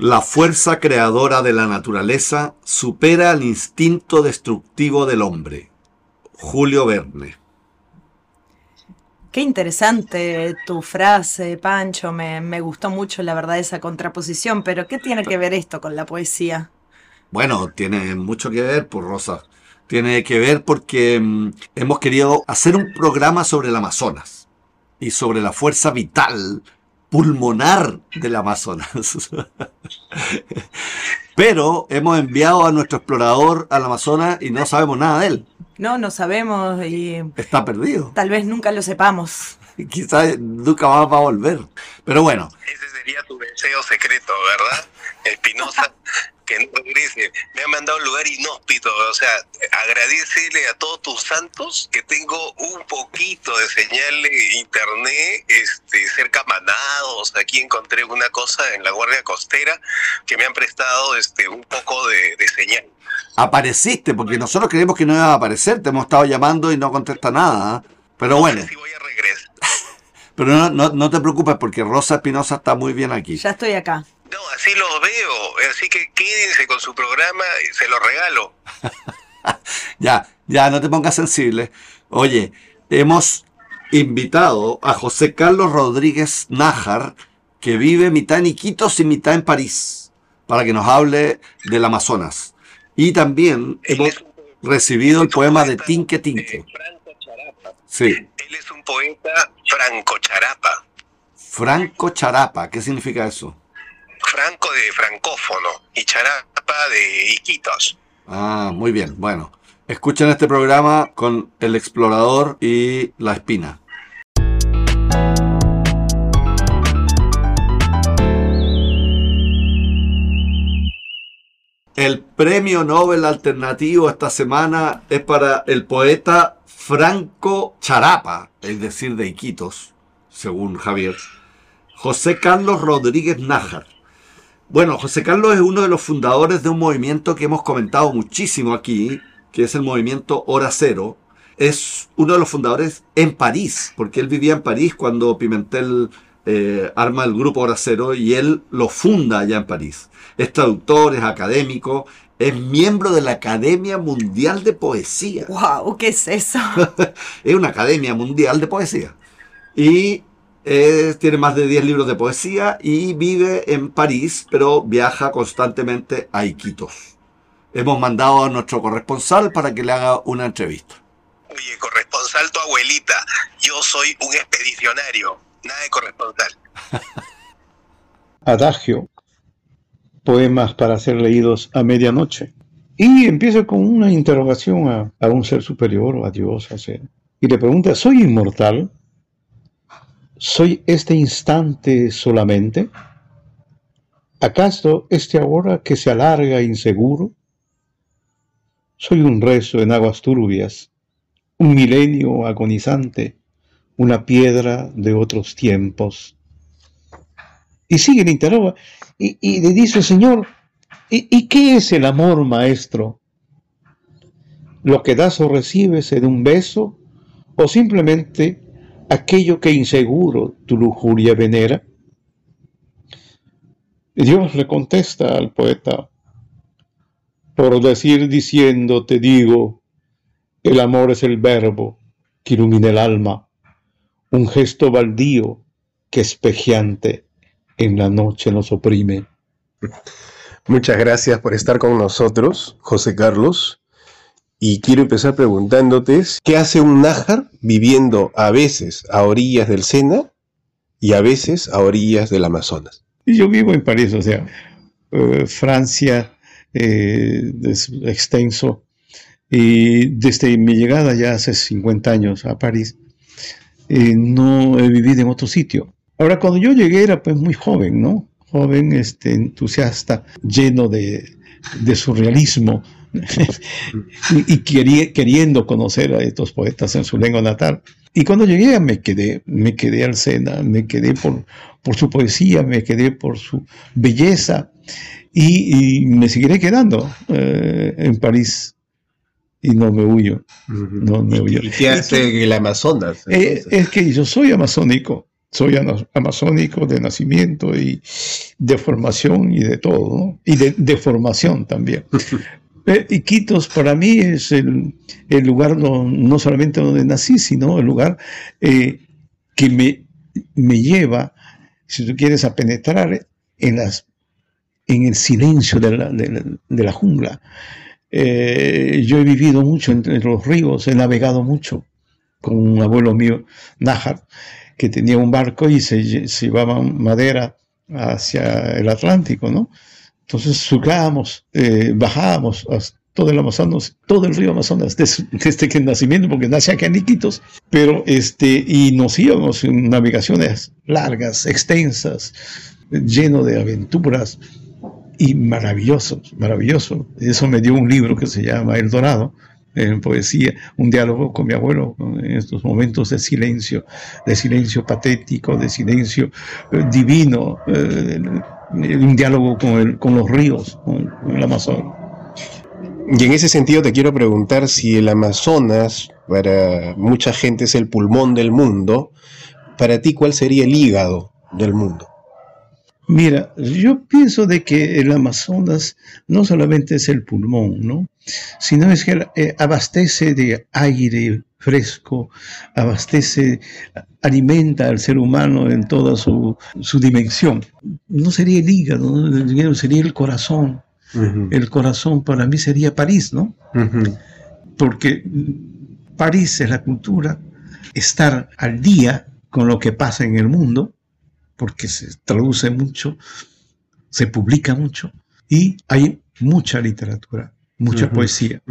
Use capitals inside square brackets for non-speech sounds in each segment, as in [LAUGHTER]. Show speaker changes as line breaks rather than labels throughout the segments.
La fuerza creadora de la naturaleza supera el instinto destructivo del hombre. Julio Verne.
Qué interesante tu frase, Pancho. Me, me, gustó mucho, la verdad, esa contraposición. Pero, ¿qué tiene que ver esto con la poesía?
Bueno, tiene mucho que ver, por pues, Rosa. Tiene que ver porque mm, hemos querido hacer un programa sobre el Amazonas y sobre la fuerza vital pulmonar del Amazonas. Pero hemos enviado a nuestro explorador al Amazonas y no sabemos nada de él.
No, no sabemos y...
Está perdido.
Tal vez nunca lo sepamos. [LAUGHS]
Quizás nunca más va a volver. Pero bueno.
Ese sería tu deseo secreto, ¿verdad? Espinosa [LAUGHS] que no regrese. Me ha mandado a un lugar inhóspito. O sea, agradecele a todos tus santos que tengo un poquito de señal de internet este, cerca Manados. Aquí encontré una cosa en la Guardia Costera que me han prestado este, un poco de, señal.
Apareciste, porque nosotros creemos que no iba a aparecer. Te hemos estado llamando y no contesta nada. ¿eh? Pero bueno.
Sí voy a regresar. [LAUGHS]
Pero no, no, no te preocupes porque Rosa Espinosa está muy bien aquí.
Ya estoy acá.
No, así los veo. Así que quédense con su programa y se los regalo. [LAUGHS]
ya, ya, no te pongas sensible. Oye, hemos invitado a José Carlos Rodríguez Nájar, que vive mitad en Iquitos y mitad en París, para que nos hable del Amazonas. Y también hemos recibido el poema de Tinque Tinque.
Franco Charapa.
Sí.
Él es un poeta franco charapa.
Franco Charapa, ¿qué significa eso?
Franco de francófono y Charapa de Iquitos.
Ah, muy bien. Bueno, escuchen este programa con el explorador y la espina. El premio Nobel alternativo esta semana es para el poeta Franco Charapa, es decir, de Iquitos, según Javier, José Carlos Rodríguez Nájar. Bueno, José Carlos es uno de los fundadores de un movimiento que hemos comentado muchísimo aquí, que es el movimiento Hora Cero. Es uno de los fundadores en París, porque él vivía en París cuando Pimentel eh, arma el grupo Hora Cero y él lo funda allá en París. Es traductor, es académico, es miembro de la Academia Mundial de Poesía.
¡Wow! ¿Qué es eso? [LAUGHS]
es una Academia Mundial de Poesía. Y tiene más de 10 libros de poesía y vive en París, pero viaja constantemente a Iquitos. Hemos mandado a nuestro corresponsal para que le haga una entrevista.
Oye, corresponsal tu abuelita, yo soy un expedicionario, nada de corresponsal. [LAUGHS]
Adagio, poemas para ser leídos a medianoche. Y empieza con una interrogación a, a un ser superior o a Dios, o sea, y le pregunta, ¿soy inmortal? ¿Soy este instante solamente? ¿Acaso este ahora que se alarga inseguro? Soy un rezo en aguas turbias, un milenio agonizante, una piedra de otros tiempos. Y sigue el interroga y, le dice, Señor, ¿y, ¿y qué es el amor, maestro? ¿Lo que das o recibes en un beso o simplemente aquello que inseguro tu lujuria venera? Dios le contesta al poeta, por decir diciendo, te digo, el amor es el verbo que ilumina el alma, un gesto baldío que espejeante en la noche nos oprime.
Muchas gracias por estar con nosotros, José Carlos. Y quiero empezar preguntándote, ¿qué hace un nájar viviendo a veces a orillas del Sena y a veces a orillas del Amazonas?
Yo vivo en París, o sea, eh, Francia eh, es extenso. Y desde mi llegada ya hace 50 años a París, eh, no he vivido en otro sitio. Ahora, cuando yo llegué era pues muy joven, ¿no? Joven, este, entusiasta, lleno de, de surrealismo, [LAUGHS] y queriendo conocer a estos poetas en su lengua natal. Y cuando llegué me quedé, me quedé al Sena, me quedé por, por su poesía, me quedé por su belleza y, me seguiré quedando eh, en París y no me huyo. No me huyo.
¿Y qué hace el Amazonas?
Eh, es que yo soy amazónico. soy amazónico de nacimiento y de formación y de todo, ¿no? y de, formación también. [LAUGHS] Iquitos para mí es el, lugar no, solamente donde nací, sino el lugar eh, que me, me lleva, si tú quieres, a penetrar en, las, en el silencio de la, de la, jungla. Eh, yo he vivido mucho entre los ríos, he navegado mucho con un abuelo mío, Nájar, que tenía un barco y se, llevaba madera hacia el Atlántico, ¿no? Entonces surcábamos, eh, bajábamos todo el Amazonas, todo el río Amazonas, desde, [LAUGHS] desde que el nacimiento, porque nace aquí en Iquitos, pero este, y nos íbamos en navegaciones largas, extensas, lleno de aventuras y maravillosos, maravilloso. Eso me dio un libro que se llama El Dorado, en poesía, un diálogo con mi abuelo en estos momentos de silencio, de silencio patético, de silencio eh, divino, eh, un diálogo con, con los ríos, con, el Amazonas.
Y en ese sentido te quiero preguntar si el Amazonas para mucha gente es el pulmón del mundo, para ti cuál sería el hígado del mundo.
Mira, yo pienso de que el Amazonas no solamente es el pulmón, ¿no? Sino es que eh, abastece de aire fresco, abastece, alimenta al ser humano en toda su, dimensión. No sería el hígado, sería el corazón. El corazón para mí sería París, ¿no? Porque París es la cultura, estar al día con lo que pasa en el mundo, porque se traduce mucho, se publica mucho y hay mucha literatura, mucha poesía.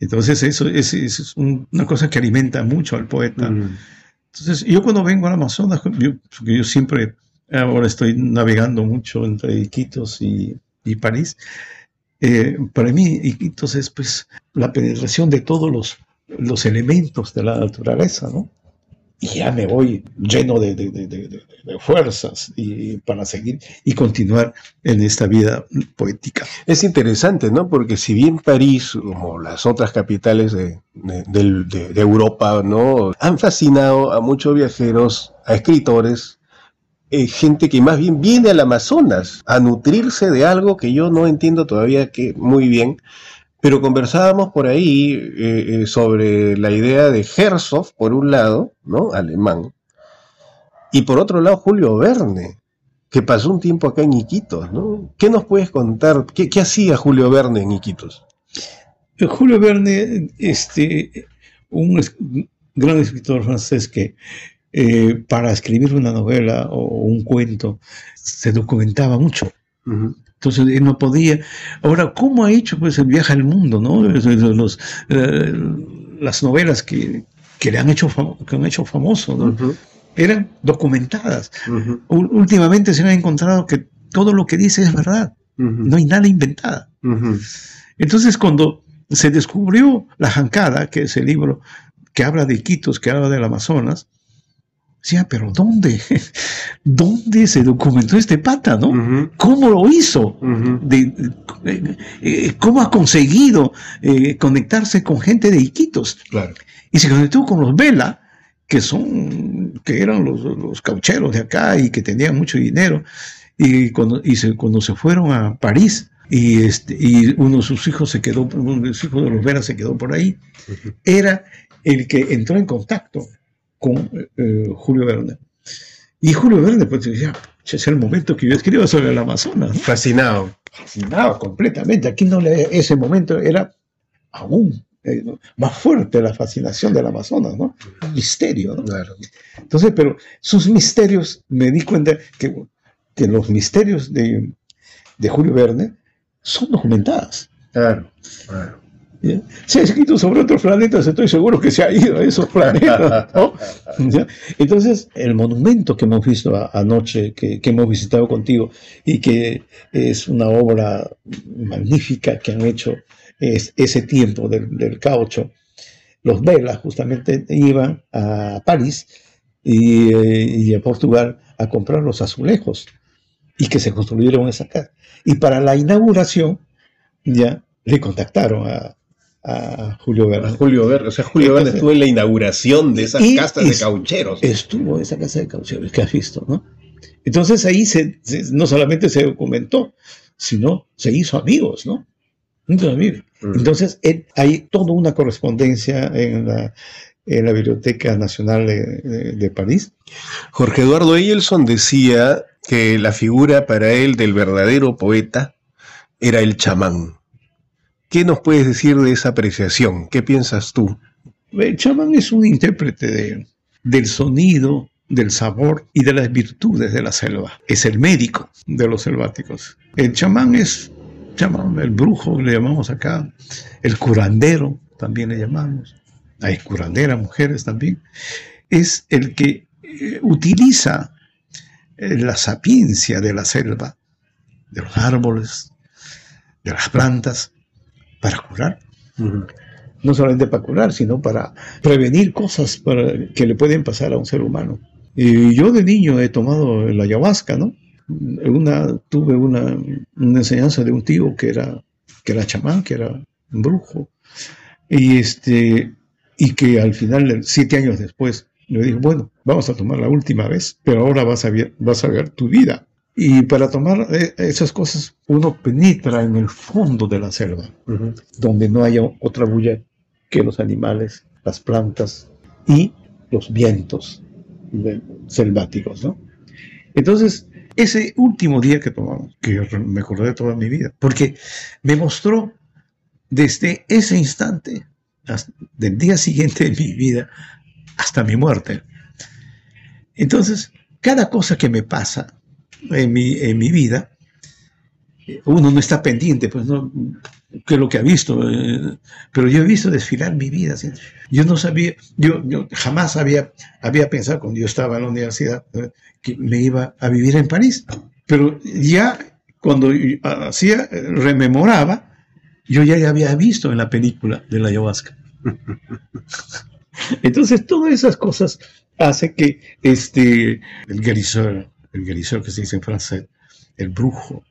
Entonces eso es, una cosa que alimenta mucho al poeta. Entonces yo cuando vengo al Amazonas, yo, porque yo siempre ahora estoy navegando mucho entre Iquitos y, París, eh, para mí Iquitos es pues la penetración de todos los, los elementos de la naturaleza, ¿no? Y ya me voy lleno de, fuerzas y para seguir y continuar en esta vida poética.
Es interesante, ¿no? Porque si bien París, como las otras capitales de, Europa, ¿no? Han fascinado a muchos viajeros, a escritores, eh, gente que más bien viene al Amazonas a nutrirse de algo que yo no entiendo todavía que muy bien, pero conversábamos por ahí eh, eh, sobre la idea de Herzog, por un lado, ¿no? Alemán, y por otro lado Julio Verne, que pasó un tiempo acá en Iquitos, ¿no? ¿Qué nos puedes contar? ¿Qué, hacía Julio Verne en Iquitos?
Eh, Julio Verne, este, un gran escritor francés que para escribir una novela o un cuento se documentaba mucho. Entonces él no podía. Ahora, ¿cómo ha hecho pues el viaje al mundo, no? Los, eh, las novelas que, le han hecho, que han hecho famoso, ¿no? Eran documentadas. Últimamente se han encontrado que todo lo que dice es verdad. No hay nada inventada. Entonces, cuando se descubrió La Jancada, que es el libro que habla de Iquitos, que habla del Amazonas, Decía, pero ¿dónde? [LAUGHS] ¿Dónde se documentó este pata, no? ¿Cómo lo hizo? de, eh, eh, ¿Cómo ha conseguido eh, conectarse con gente de Iquitos? Claro. Y se conectó con los Vela, que son, que eran los, caucheros de acá y que tenían mucho dinero. Y cuando, y se, cuando se fueron a París, y, este, y uno de sus hijos se quedó, uno de los hijos de los Vela se quedó por ahí, era el que entró en contacto con eh, Julio Verne. Y Julio Verne pues decía, es el momento que yo escribo sobre el Amazonas.
Fascinado.
Fascinado completamente. Aquí no le, ese momento era aún eh, más fuerte la fascinación del Amazonas, ¿no? Un misterio, ¿no? Claro. Entonces, pero sus misterios, me di cuenta que, que los misterios de, de Julio Verne son documentados.
Claro, claro.
Se ha escrito sobre otros planetas, estoy seguro que se ha ido a esos planetas. [LAUGHS] Entonces, el monumento que hemos visto anoche, que, hemos visitado contigo, y que es una obra magnífica que han hecho es, ese tiempo del, caucho, los Velas justamente iban a París y, eh, y, a Portugal a comprar los azulejos y que se construyeron esa casa. Y para la inauguración ya le contactaron a, a Julio Verne.
Julio Verne, o sea, Julio Verne
Entonces-
estuvo en la inauguración de esas
y-
de caucheros.
Estuvo en esa casa de caucheros que has visto, ¿no? Entonces ahí se, se- no solamente se documentó, sino se hizo amigos, ¿no?
Mm.
Entonces él- hay toda una correspondencia en la, en la Biblioteca Nacional de, de- de París.
Jorge Eduardo Eyelson decía que la figura para él del verdadero poeta era el chamán. ¿Qué nos puedes decir de esa apreciación? ¿Qué piensas tú?
El chamán es un intérprete de- del sonido, del sabor y de las virtudes de la selva. Es el médico de los selváticos. El chamán es chamán, el brujo le llamamos acá, el curandero también le llamamos. Hay curanderas, mujeres también. Es el que eh, utiliza eh, la sapiencia de la selva, de los árboles, de las plantas, para curar no solamente para curar, sino para prevenir cosas para, que le pueden pasar a un ser humano. Y yo de niño he tomado la ayahuasca, ¿no? Una, tuve una, una enseñanza de un tío que era, que era chamán, que era un brujo, y, este, y que al final, siete años después, le dijo, bueno, vamos a tomar la última vez, pero ahora vas a ver, vas a ver tu vida. Y para tomar eh, esas cosas, uno penetra en el fondo de la selva donde no haya otra bulla que los animales, las plantas y los vientos de- selváticos, ¿no? Entonces, ese último día que tomamos, que yo me acordé toda mi vida, porque me mostró desde ese instante, hasta- del día siguiente de mi vida, hasta mi muerte. Entonces, cada cosa que me pasa en mi, en mi vida, uno no está pendiente, pues no, que lo que ha visto, eh, pero yo he visto desfilar mi vida. ¿sí? Yo no sabía, yo, yo jamás había, había pensado cuando yo estaba en la universidad eh, que me iba a vivir en París, pero ya cuando hacía, eh, rememoraba, yo ya había visto en la película de la ayahuasca. [LAUGHS] Entonces, todas esas cosas hace que este, el guérisseur, el guérisseur que se dice en francés, el brujo,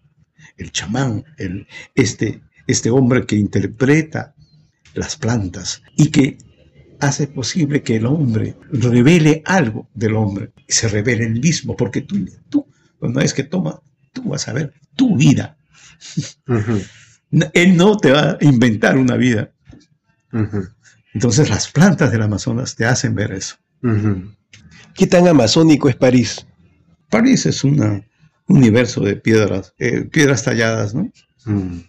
el chamán, el, este, este hombre que interpreta las plantas y que hace posible que el hombre revele algo del hombre y se revele el mismo, porque tú, tú cuando es que toma, tú vas a ver tu vida. Él no te va a inventar una vida. Entonces las plantas del Amazonas te hacen ver eso.
¿Qué tan amazónico es París?
París es un universo de piedras, eh, piedras talladas, ¿no?
Mm.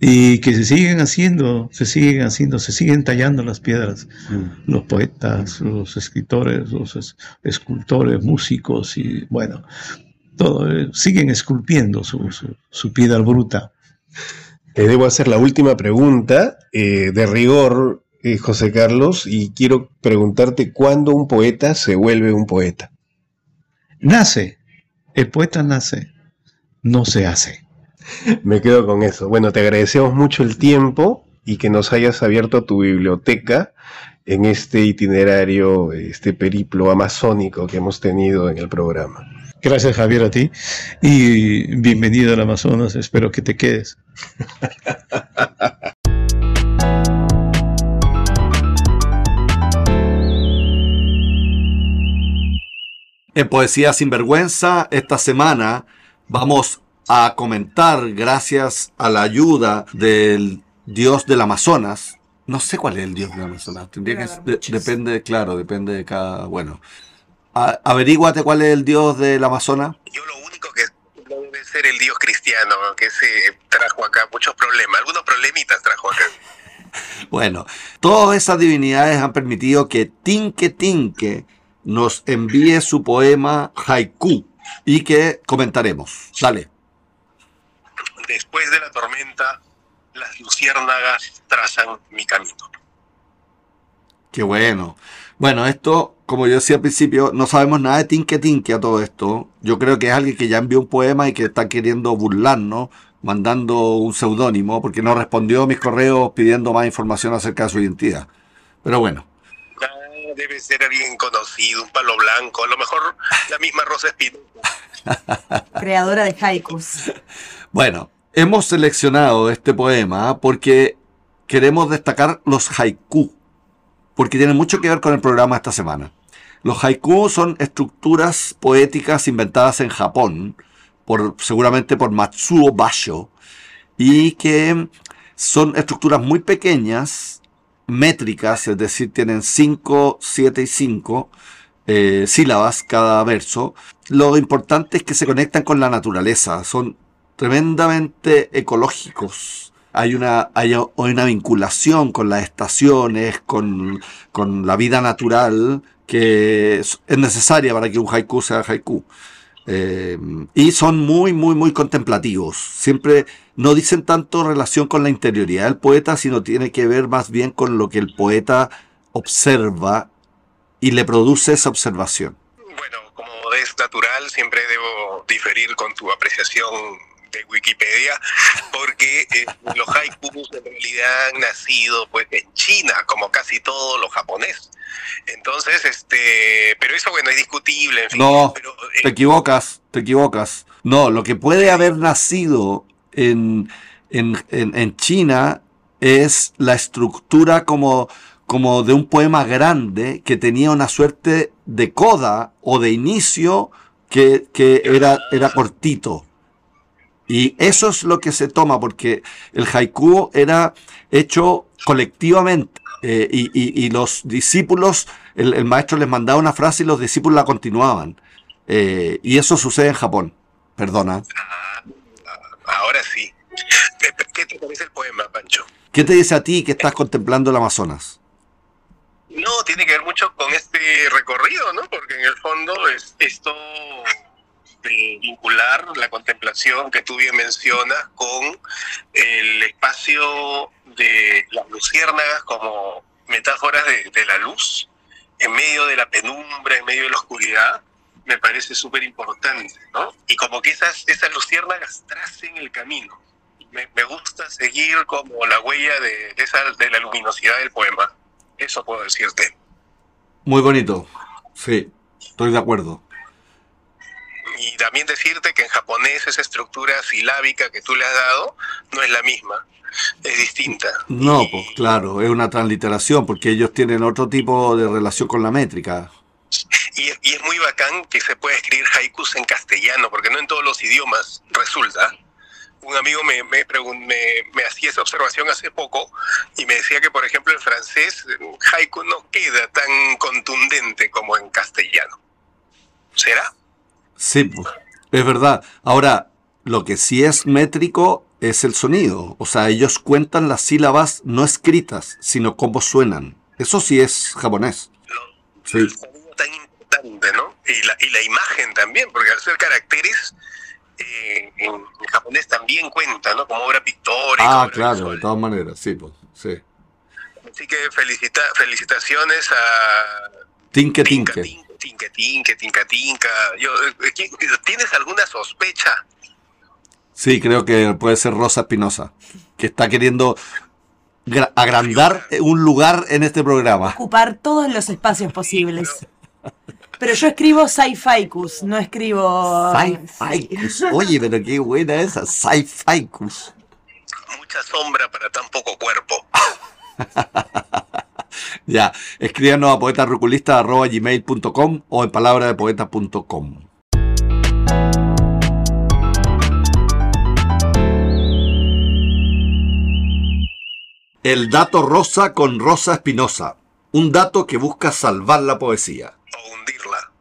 Y que se siguen haciendo, se siguen haciendo, se siguen tallando las piedras.
Mm.
Los poetas, los escritores, los es- escultores, músicos y bueno, todo, eh, siguen esculpiendo su, su- su piedra bruta.
Te debo hacer la última pregunta eh, de rigor, eh, José Carlos, y quiero preguntarte cuándo un poeta se vuelve un poeta.
Nace, el poeta nace, no se hace.
Me quedo con eso. Bueno, te agradecemos mucho el tiempo y que nos hayas abierto tu biblioteca en este itinerario, este periplo amazónico que hemos tenido en el programa.
Gracias Javier a ti y bienvenido al Amazonas, espero que te quedes. [LAUGHS]
En Poesía Sin Vergüenza, esta semana vamos a comentar, gracias a la ayuda del dios del Amazonas. No sé cuál es el dios del Amazonas. Tendría que, de- depende, claro, depende de cada. Bueno, A- averíguate cuál es el dios del Amazonas.
Yo lo único que debe ser el dios cristiano, que se trajo acá muchos problemas, algunos problemitas trajo acá. [LAUGHS]
Bueno, todas esas divinidades han permitido que Tinque Tinque nos envíe su poema haiku y que comentaremos. Dale.
Después de la tormenta, las luciérnagas trazan mi camino.
Qué bueno. Bueno, esto, como yo decía al principio, no sabemos nada de Tinque Tinque a todo esto. Yo creo que es alguien que ya envió un poema y que está queriendo burlarnos, mandando un seudónimo, porque no respondió a mis correos pidiendo más información acerca de su identidad. Pero bueno,
Debe ser alguien conocido, un palo blanco, a lo mejor la misma Rosa Espinosa. [LAUGHS]
Creadora de haikus.
Bueno, hemos seleccionado este poema porque queremos destacar los haiku, porque tienen mucho que ver con el programa esta semana. Los haiku son estructuras poéticas inventadas en Japón, por, seguramente por Matsuo Basho, y que son estructuras muy pequeñas, métricas, es decir, tienen 5, 7 y 5 eh, sílabas cada verso. Lo importante es que se conectan con la naturaleza, son tremendamente ecológicos. Hay una, hay una vinculación con las estaciones, con, con la vida natural, que es necesaria para que un haiku sea haiku. Eh, y son muy, muy, muy contemplativos. Siempre no dicen tanto relación con la interioridad del poeta, sino tiene que ver más bien con lo que el poeta observa y le produce esa observación.
Bueno, como es natural, siempre debo diferir con tu apreciación de Wikipedia, porque eh, los haikus en realidad han nacido pues en China, como casi todo lo japonés. Entonces, este, pero eso bueno, es discutible. En fin,
no,
pero,
eh, te equivocas, te equivocas. No, lo que puede haber nacido en, en, en, China es la estructura como, como de un poema grande que tenía una suerte de coda o de inicio que, que era, era cortito. Y eso es lo que se toma, porque el haiku era hecho colectivamente. Eh, y, y, los discípulos, el, el, maestro les mandaba una frase y los discípulos la continuaban. Eh, y eso sucede en Japón. Perdona.
Ah, ahora sí. ¿Qué te parece el poema, Pancho?
¿Qué te dice a ti que estás contemplando el Amazonas?
No, tiene que ver mucho con este recorrido, ¿no? Porque en el fondo es esto de vincular la contemplación que tú bien mencionas con el espacio de las luciérnagas como metáforas de, de la luz en medio de la penumbra, en medio de la oscuridad, me parece súper importante, ¿no? Y como que esas, esas luciérnagas tracen el camino. Me, me gusta seguir como la huella de, de, esa, de la luminosidad del poema. Eso puedo decirte.
Muy bonito. Sí, estoy de acuerdo.
Y también decirte que en japonés esa estructura silábica que tú le has dado no es la misma, es distinta.
No, y... pues claro, es una transliteración porque ellos tienen otro tipo de relación con la métrica.
Y, y, es muy bacán que se pueda escribir haikus en castellano, porque no en todos los idiomas resulta. Un amigo me, me, me, me, hacía esa observación hace poco y me decía que, por ejemplo, en francés haiku no queda tan contundente como en castellano. ¿Será?
Sí, es verdad. Ahora, lo que sí es métrico es el sonido. O sea, ellos cuentan las sílabas no escritas, sino cómo suenan. Eso sí es japonés.
Sí. Tan importante, ¿no? Y la, y la imagen también, porque al ser caracteres, eh, en, en, japonés también cuenta, ¿no? Como obra pictórica.
Ah, claro, visual. de todas maneras, sí, pues, sí.
Así que felicita, felicitaciones a...
Tinque Tinque.
tinque tinca, tinca, tinca, tinca. Yo, ¿Tienes alguna sospecha?
Sí, creo que puede ser Rosa Espinosa, que está queriendo agrandar un lugar en este programa.
Ocupar todos los espacios posibles. Pero yo escribo sci-ficus, no escribo...
Sci-ficus. Oye, pero qué buena esa, sci-ficus.
Mucha sombra para tan poco cuerpo. [LAUGHS]
Ya, escríbanos a poetarruculista.gmail.com o en palabradepoeta.com. El dato rosa con Rosa Espinosa. Un dato que busca salvar la poesía.
Hundirla.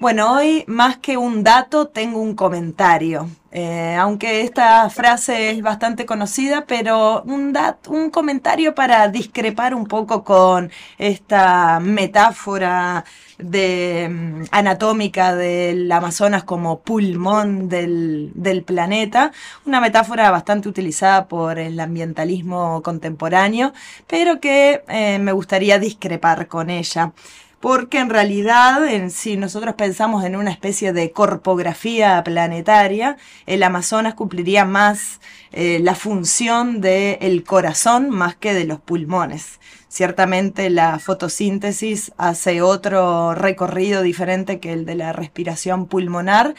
Bueno, hoy más que un dato tengo un comentario. Eh, aunque esta frase es bastante conocida, pero un, un comentario para discrepar un poco con esta metáfora de, um, anatómica del Amazonas como pulmón del, del, planeta, una metáfora bastante utilizada por el ambientalismo contemporáneo, pero que eh, me gustaría discrepar con ella. Porque en realidad, si nosotros pensamos en una especie de corpografía planetaria, el Amazonas cumpliría más eh, la función del corazón más que de los pulmones. Ciertamente la fotosíntesis hace otro recorrido diferente que el de la respiración pulmonar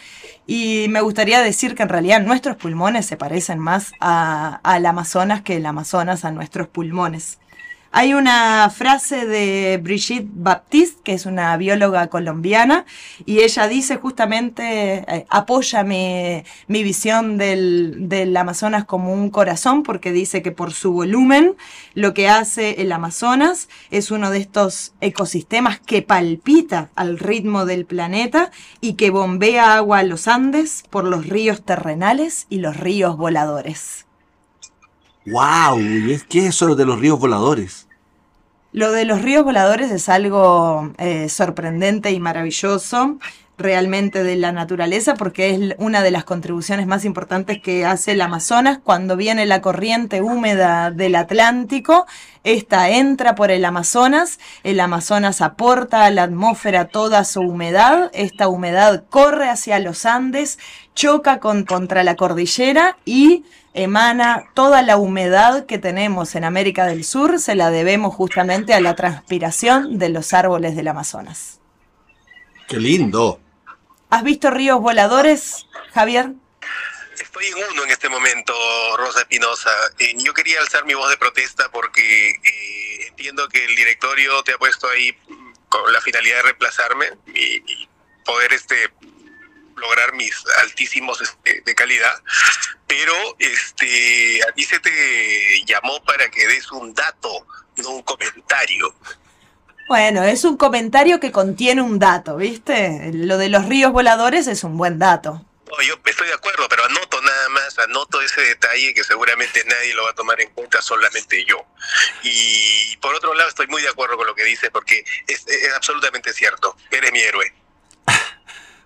y me gustaría decir que en realidad nuestros pulmones se parecen más al Amazonas que el Amazonas a nuestros pulmones. Hay una frase de Brigitte Baptiste, que es una bióloga colombiana, y ella dice justamente, eh, apoya mi, visión del, del, Amazonas como un corazón, porque dice que por su volumen, lo que hace el Amazonas es uno de estos ecosistemas que palpita al ritmo del planeta y que bombea agua a los Andes por los ríos terrenales y los ríos voladores.
¡Wow! ¿Qué es eso de los ríos voladores?
Lo de los ríos voladores es algo eh, sorprendente y maravilloso realmente de la naturaleza porque es una de las contribuciones más importantes que hace el Amazonas cuando viene la corriente húmeda del Atlántico. Esta entra por el Amazonas, el Amazonas aporta a la atmósfera toda su humedad, esta humedad corre hacia los Andes, choca con, contra la cordillera y emana toda la humedad que tenemos en América del Sur, se la debemos justamente a la transpiración de los árboles del Amazonas.
¡Qué lindo!
¿Has visto ríos voladores, Javier?
Estoy en uno en este momento, Rosa Espinosa. Eh, yo quería alzar mi voz de protesta porque eh, entiendo que el directorio te ha puesto ahí con la finalidad de reemplazarme y, poder este lograr mis altísimos este, de calidad, pero este a ti se te llamó para que des un dato, no un comentario.
Bueno, es un comentario que contiene un dato, ¿viste? Lo de los ríos voladores es un buen dato.
No, yo estoy de acuerdo, pero anoto nada más, anoto ese detalle que seguramente nadie lo va a tomar en cuenta, solamente yo. Y por otro lado, estoy muy de acuerdo con lo que dice, porque es, es absolutamente cierto. Eres mi héroe. [LAUGHS]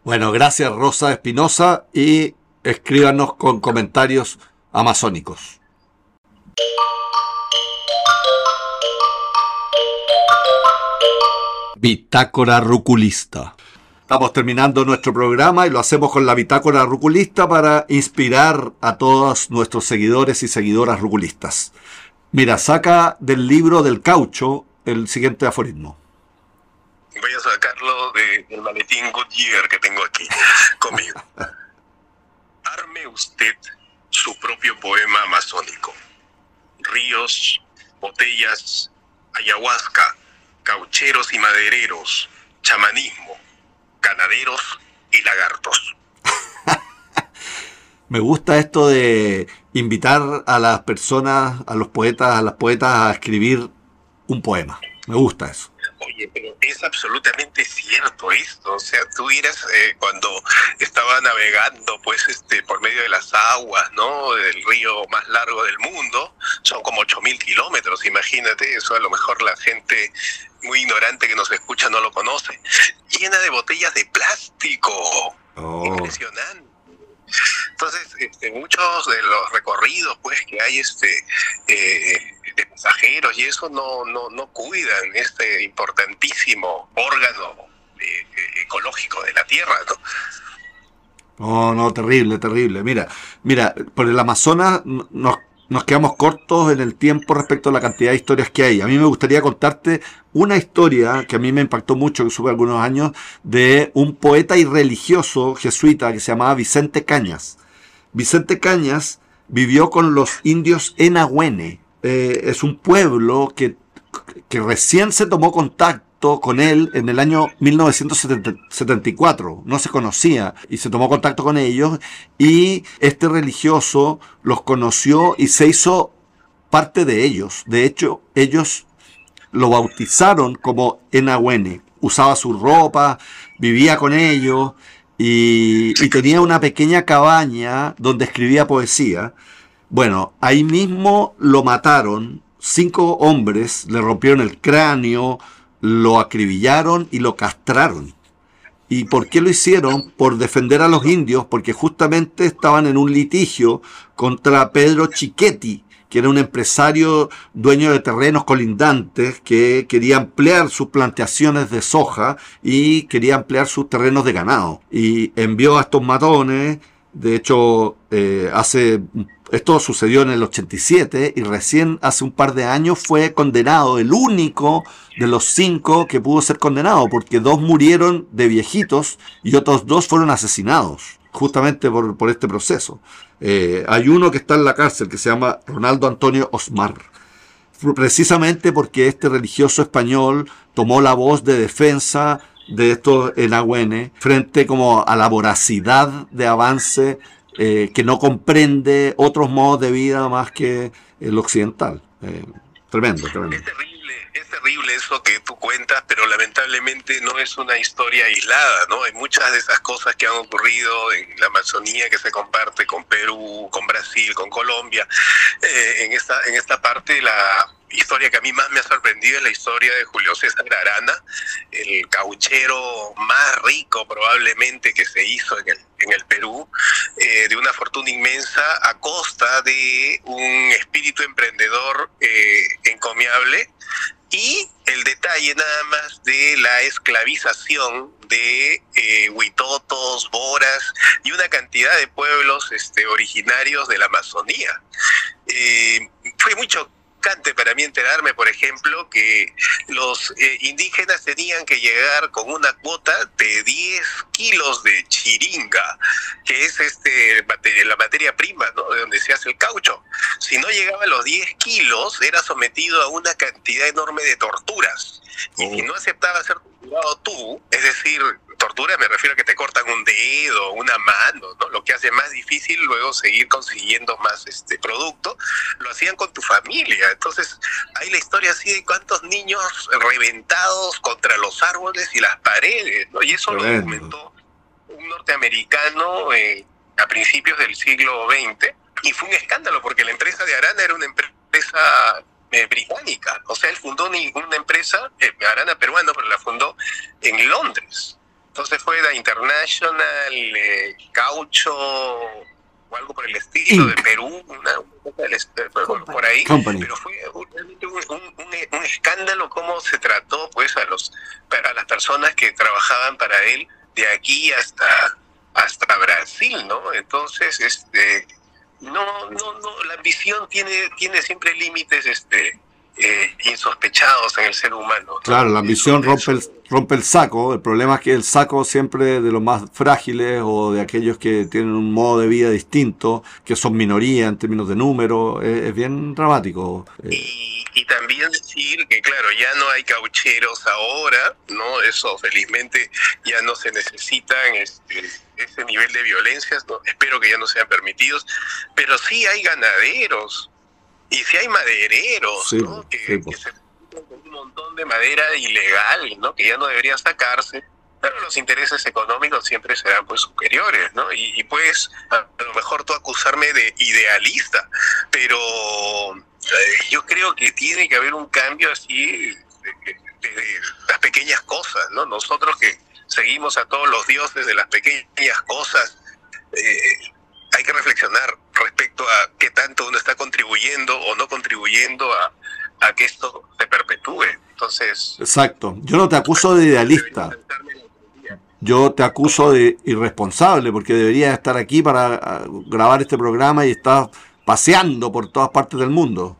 Bueno, gracias Rosa Espinosa y escríbanos con comentarios amazónicos. Bitácora Ruculista. Estamos terminando nuestro programa y lo hacemos con la Bitácora Ruculista para inspirar a todos nuestros seguidores y seguidoras ruculistas. Mira, saca del libro del caucho el siguiente aforismo
voy a sacarlo del maletín Goodyear que tengo aquí [LAUGHS] conmigo. Arme usted su propio poema amazónico. Ríos, botellas, ayahuasca, caucheros y madereros, chamanismo, ganaderos y lagartos. [LAUGHS]
Me gusta esto de invitar a las personas, a los poetas, a las poetas a escribir un poema. Me gusta eso.
Oye, pero es absolutamente cierto esto. O sea, tú miras eh, cuando estaba navegando, pues, este, por medio de las aguas, ¿no? Del río más largo del mundo, son como 8000 kilómetros, imagínate, eso a lo mejor la gente muy ignorante que nos escucha no lo conoce. Llena de botellas de plástico. Oh. Impresionante. Entonces, este, muchos de los recorridos pues que hay este eh, de pasajeros y eso no, no, no cuidan este importantísimo órgano eh, ecológico de la Tierra. No,
no, terrible, terrible. Mira, mira, por el Amazonas nos nos quedamos cortos en el tiempo respecto a la cantidad de historias que hay. A mí me gustaría contarte una historia que a mí me impactó mucho, que supe algunos años, de un poeta y religioso jesuita que se llamaba Vicente Cañas. Vicente Cañas vivió con los indios en Agüene. Eh, es un pueblo que, que recién se tomó contacto con él en el año 1974. No se conocía y se tomó contacto con ellos y este religioso los conoció y se hizo parte de ellos. De hecho, ellos lo bautizaron como Enahuene. Usaba su ropa, vivía con ellos y, tenía una pequeña cabaña donde escribía poesía. Bueno, ahí mismo lo mataron cinco hombres, le rompieron el cráneo, lo acribillaron y lo castraron. ¿Y por qué lo hicieron? Por defender a los indios, porque justamente estaban en un litigio contra Pedro Chiquetti, que era un empresario dueño de terrenos colindantes que quería ampliar sus plantaciones de soja y quería ampliar sus terrenos de ganado. Y envió a estos matones, de hecho, eh, hace esto sucedió en el 87 y recién hace un par de años fue condenado, el único de los cinco que pudo ser condenado, porque dos murieron de viejitos y otros dos fueron asesinados, justamente por, por este proceso. Eh, hay uno que está en la cárcel que se llama Ronaldo Antonio Osmar, precisamente porque este religioso español tomó la voz de defensa de estos enagüenes frente como a la voracidad de avance eh, que no comprende otros modos de vida más que el occidental. Eh, tremendo, tremendo.
Es terrible eso que tú cuentas, pero lamentablemente no es una historia aislada, ¿no? Hay muchas de esas cosas que han ocurrido en la Amazonía que se comparte con Perú, con Brasil, con Colombia. Eh, en, esta, en esta parte la historia que a mí más me ha sorprendido es la historia de Julio César Arana, el cauchero más rico probablemente que se hizo en el, en el Perú, eh, de una fortuna inmensa a costa de un espíritu emprendedor eh, encomiable y el detalle nada más de la esclavización de eh, huitotos, boras y una cantidad de pueblos este, originarios de la Amazonía. Eh, fue mucho para mí enterarme, por ejemplo, que los eh, indígenas tenían que llegar con una cuota de 10 kilos de chiringa, que es este la materia prima, ¿no? De donde se hace el caucho. Si no llegaba a los 10 kilos, era sometido a una cantidad enorme de torturas. Y si oh. no aceptaba ser torturado tú, es decir, tortura me refiero a que te cortan un dedo, una mano, ¿no? Lo que hace más difícil luego seguir consiguiendo más este producto, lo hacían con tu familia. Entonces, hay la historia así de cuántos niños reventados contra los árboles y las paredes, ¿no? Y eso lo documentó un norteamericano eh, a principios del siglo XX y fue un escándalo porque la empresa de Arana era una empresa eh, británica. O sea, él fundó una empresa, eh, Arana peruano, pero la fundó en Londres. Entonces fue la International eh, Caucho o algo por el estilo de Perú, una, por, ahí, pero fue realmente un, escándalo cómo se trató pues a los para las personas que trabajaban para él de aquí hasta hasta Brasil, ¿no? Entonces, este no no no la ambición tiene tiene siempre límites este eh, insospechados en el ser humano.
Claro, la ambición rompe el, rompe el saco. El problema es que el saco siempre de los más frágiles o de aquellos que tienen un modo de vida distinto, que son minoría en términos de número, es, bien dramático.
Y, y, también decir que, claro, ya no hay caucheros ahora, ¿no? Eso felizmente ya no se necesitan este, ese nivel de violencia, ¿no? espero que ya no sean permitidos, pero sí hay ganaderos y si hay madereros, ¿no? Que, pues. se con un montón de madera ilegal, ¿no? Que ya no deberían sacarse. Pero los intereses económicos siempre serán pues superiores, ¿no? Y, pues a, lo mejor tú acusarme de idealista, pero eh, yo creo que tiene que haber un cambio así de, las pequeñas cosas, ¿no? Nosotros que seguimos a todos los dioses de las pequeñas cosas, eh, hay que reflexionar respecto a qué tanto uno está contribuyendo o no contribuyendo a, que esto se perpetúe. Entonces.
Exacto. Yo no te acuso de idealista. Yo te acuso de irresponsable porque deberías estar aquí para ah, grabar este programa y estás paseando por todas partes del mundo.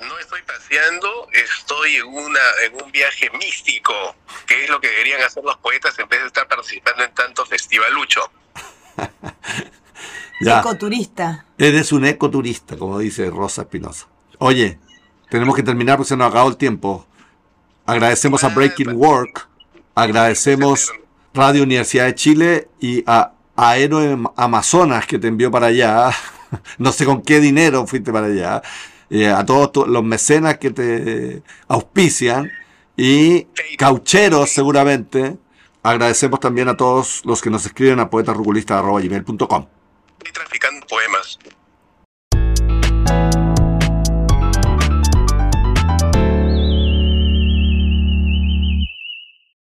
No estoy paseando, estoy en, una, en un viaje místico, que es lo que deberían hacer los poetas en vez de estar participando en tanto festivalucho. [LAUGHS]
Ecoturista.
Eres un ecoturista, como dice Rosa Espinosa. Oye, tenemos que terminar porque se nos ha acabado el tiempo. Agradecemos a Breaking Work, agradecemos Radio Universidad de Chile y a Aero Amazonas que te envió para allá. [LAUGHS] No sé con qué dinero fuiste para allá. Eh, a todos los mecenas que te auspician y caucheros seguramente. Agradecemos también a todos los que nos escriben a poetarruculista.com
y traficando poemas.